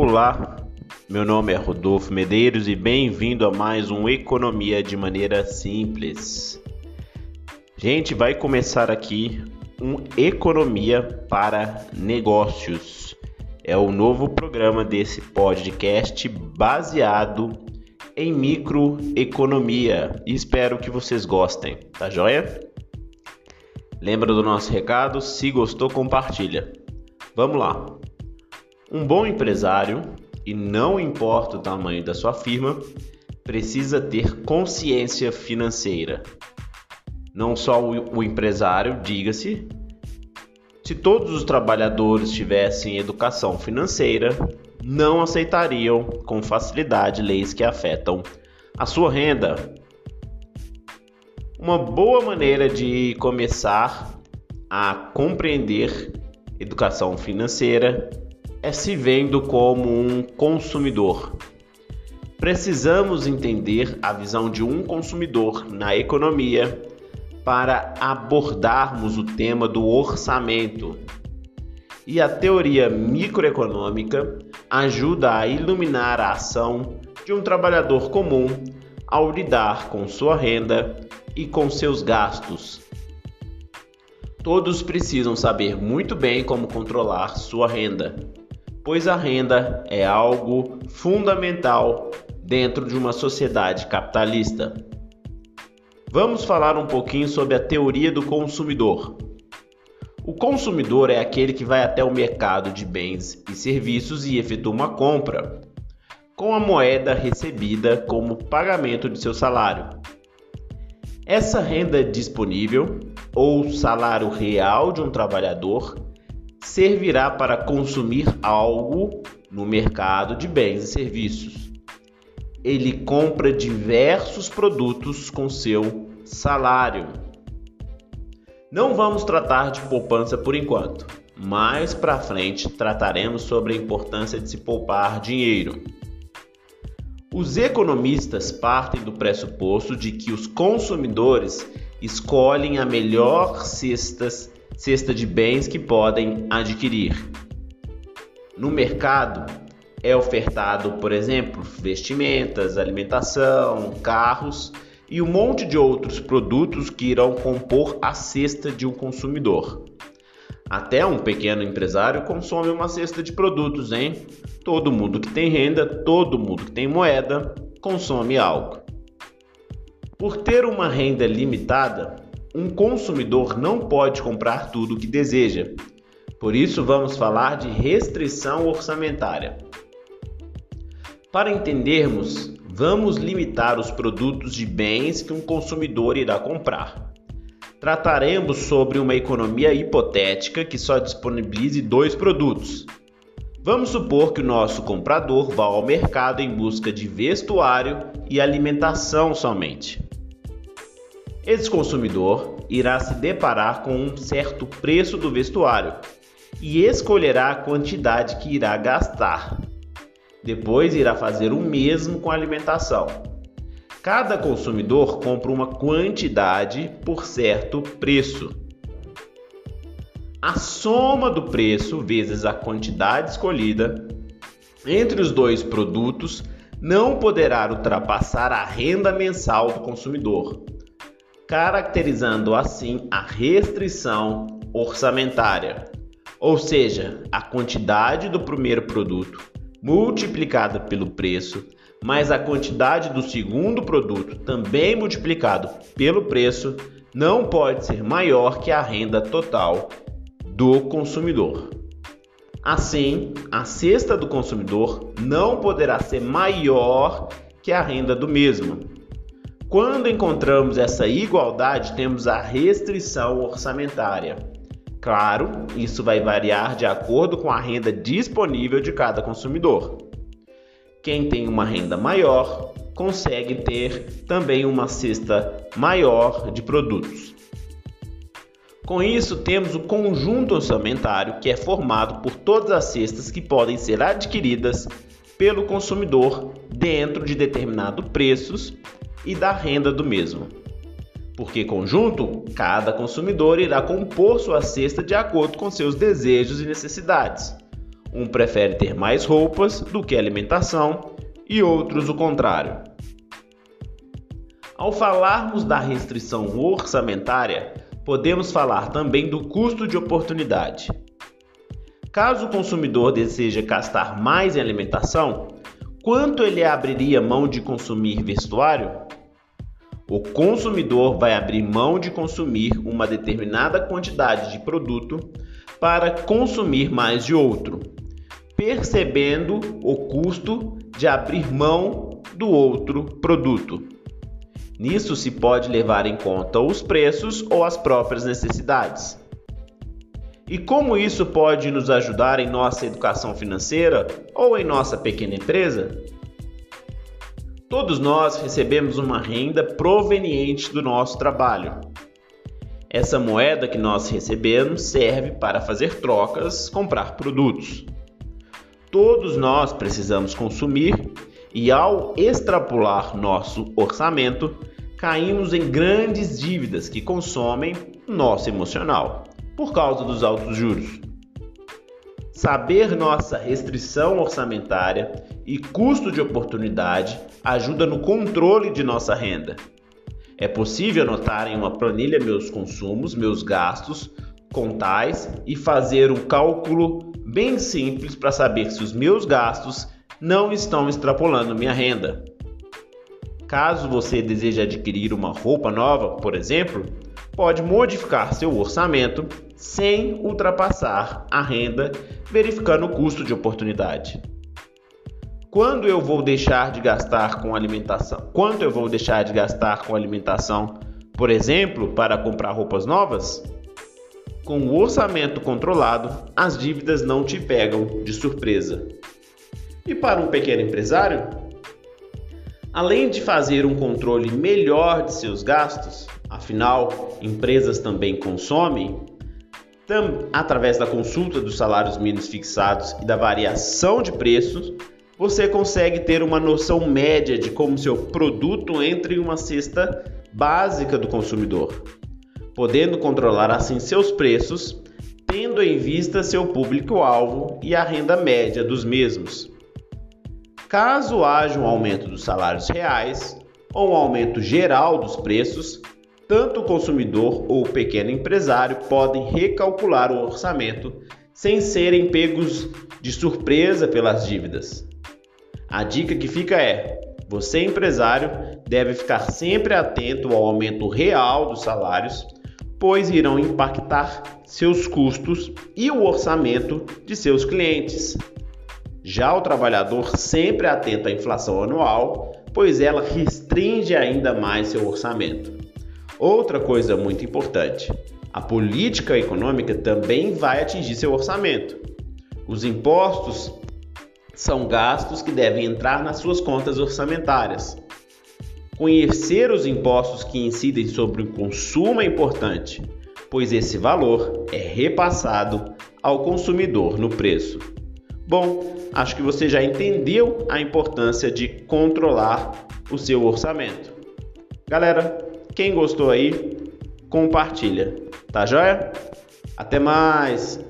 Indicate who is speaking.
Speaker 1: Olá, meu nome é Rodolfo Medeiros e bem-vindo a mais um Economia de Maneira Simples. Gente, vai começar aqui um Economia para Negócios. É o novo programa desse podcast baseado em microeconomia espero que vocês gostem, tá joia? Lembra do nosso recado? Se gostou, compartilha. Vamos lá. Um bom empresário, e não importa o tamanho da sua firma, precisa ter consciência financeira. Não só o, empresário, diga-se, se todos os trabalhadores tivessem educação financeira, não aceitariam com facilidade leis que afetam a sua renda. Uma boa maneira de começar a compreender educação financeira é se vendo como um consumidor. Precisamos entender a visão de um consumidor na economia para abordarmos o tema do orçamento. E a teoria microeconômica ajuda a iluminar a ação de um trabalhador comum ao lidar com sua renda e com seus gastos. Todos precisam saber muito bem como controlar sua renda pois a renda é algo fundamental dentro de uma sociedade capitalista. Vamos falar um pouquinho sobre a teoria do consumidor. O consumidor é aquele que vai até o mercado de bens e serviços e efetua uma compra com a moeda recebida como pagamento de seu salário. Essa renda disponível ou salário real de um trabalhador servirá para consumir algo no mercado de bens e serviços. Ele compra diversos produtos com seu salário. Não vamos tratar de poupança por enquanto. Mais para frente trataremos sobre a importância de se poupar dinheiro. Os economistas partem do pressuposto de que os consumidores escolhem a melhor cestas cesta de bens que podem adquirir. No mercado é ofertado, por exemplo, vestimentas, alimentação, carros e um monte de outros produtos que irão compor a cesta de um consumidor. Até um pequeno empresário consome uma cesta de produtos, hein? Todo mundo que tem renda, todo mundo que tem moeda, consome algo. Por ter uma renda limitada, um consumidor não pode comprar tudo o que deseja. Por isso, vamos falar de restrição orçamentária. Para entendermos, vamos limitar os produtos de bens que um consumidor irá comprar. Trataremos sobre uma economia hipotética que só disponibilize dois produtos. Vamos supor que o nosso comprador vá ao mercado em busca de vestuário e alimentação somente. Esse consumidor irá se deparar com um certo preço do vestuário e escolherá a quantidade que irá gastar. Depois irá fazer o mesmo com a alimentação. Cada consumidor compra uma quantidade por certo preço. A soma do preço vezes a quantidade escolhida entre os dois produtos não poderá ultrapassar a renda mensal do consumidor caracterizando assim a restrição orçamentária, ou seja, a quantidade do primeiro produto multiplicada pelo preço, mais a quantidade do segundo produto também multiplicado pelo preço, não pode ser maior que a renda total do consumidor. Assim, a cesta do consumidor não poderá ser maior que a renda do mesmo, quando encontramos essa igualdade, temos a restrição orçamentária. Claro, isso vai variar de acordo com a renda disponível de cada consumidor. Quem tem uma renda maior consegue ter também uma cesta maior de produtos. Com isso, temos o conjunto orçamentário, que é formado por todas as cestas que podem ser adquiridas pelo consumidor dentro de determinados preços e da renda do mesmo. Porque conjunto, cada consumidor irá compor sua cesta de acordo com seus desejos e necessidades. Um prefere ter mais roupas do que alimentação e outros o contrário. Ao falarmos da restrição orçamentária, podemos falar também do custo de oportunidade. Caso o consumidor deseje gastar mais em alimentação, quanto ele abriria mão de consumir vestuário? O consumidor vai abrir mão de consumir uma determinada quantidade de produto para consumir mais de outro, percebendo o custo de abrir mão do outro produto. Nisso se pode levar em conta os preços ou as próprias necessidades. E como isso pode nos ajudar em nossa educação financeira ou em nossa pequena empresa? Todos nós recebemos uma renda proveniente do nosso trabalho. Essa moeda que nós recebemos serve para fazer trocas, comprar produtos. Todos nós precisamos consumir e, ao extrapolar nosso orçamento, caímos em grandes dívidas que consomem nosso emocional por causa dos altos juros. Saber nossa restrição orçamentária e custo de oportunidade ajuda no controle de nossa renda. É possível anotar em uma planilha meus consumos, meus gastos, contais e fazer um cálculo bem simples para saber se os meus gastos não estão extrapolando minha renda. Caso você deseje adquirir uma roupa nova, por exemplo, pode modificar seu orçamento sem ultrapassar a renda, verificando o custo de oportunidade. Quando eu vou deixar de gastar com alimentação? Quanto eu vou deixar de gastar com alimentação, por exemplo, para comprar roupas novas? Com o orçamento controlado, as dívidas não te pegam de surpresa. E para um pequeno empresário, além de fazer um controle melhor de seus gastos, Afinal, empresas também consomem. Tam, através da consulta dos salários mínimos fixados e da variação de preços, você consegue ter uma noção média de como seu produto entra em uma cesta básica do consumidor, podendo controlar assim seus preços, tendo em vista seu público-alvo e a renda média dos mesmos. Caso haja um aumento dos salários reais ou um aumento geral dos preços, tanto o consumidor ou o pequeno empresário podem recalcular o orçamento sem serem pegos de surpresa pelas dívidas. A dica que fica é: você, empresário, deve ficar sempre atento ao aumento real dos salários, pois irão impactar seus custos e o orçamento de seus clientes. Já o trabalhador sempre atento à inflação anual, pois ela restringe ainda mais seu orçamento. Outra coisa muito importante: a política econômica também vai atingir seu orçamento. Os impostos são gastos que devem entrar nas suas contas orçamentárias. Conhecer os impostos que incidem sobre o consumo é importante, pois esse valor é repassado ao consumidor no preço. Bom, acho que você já entendeu a importância de controlar o seu orçamento. Galera, quem gostou aí, compartilha. Tá joia? Até mais!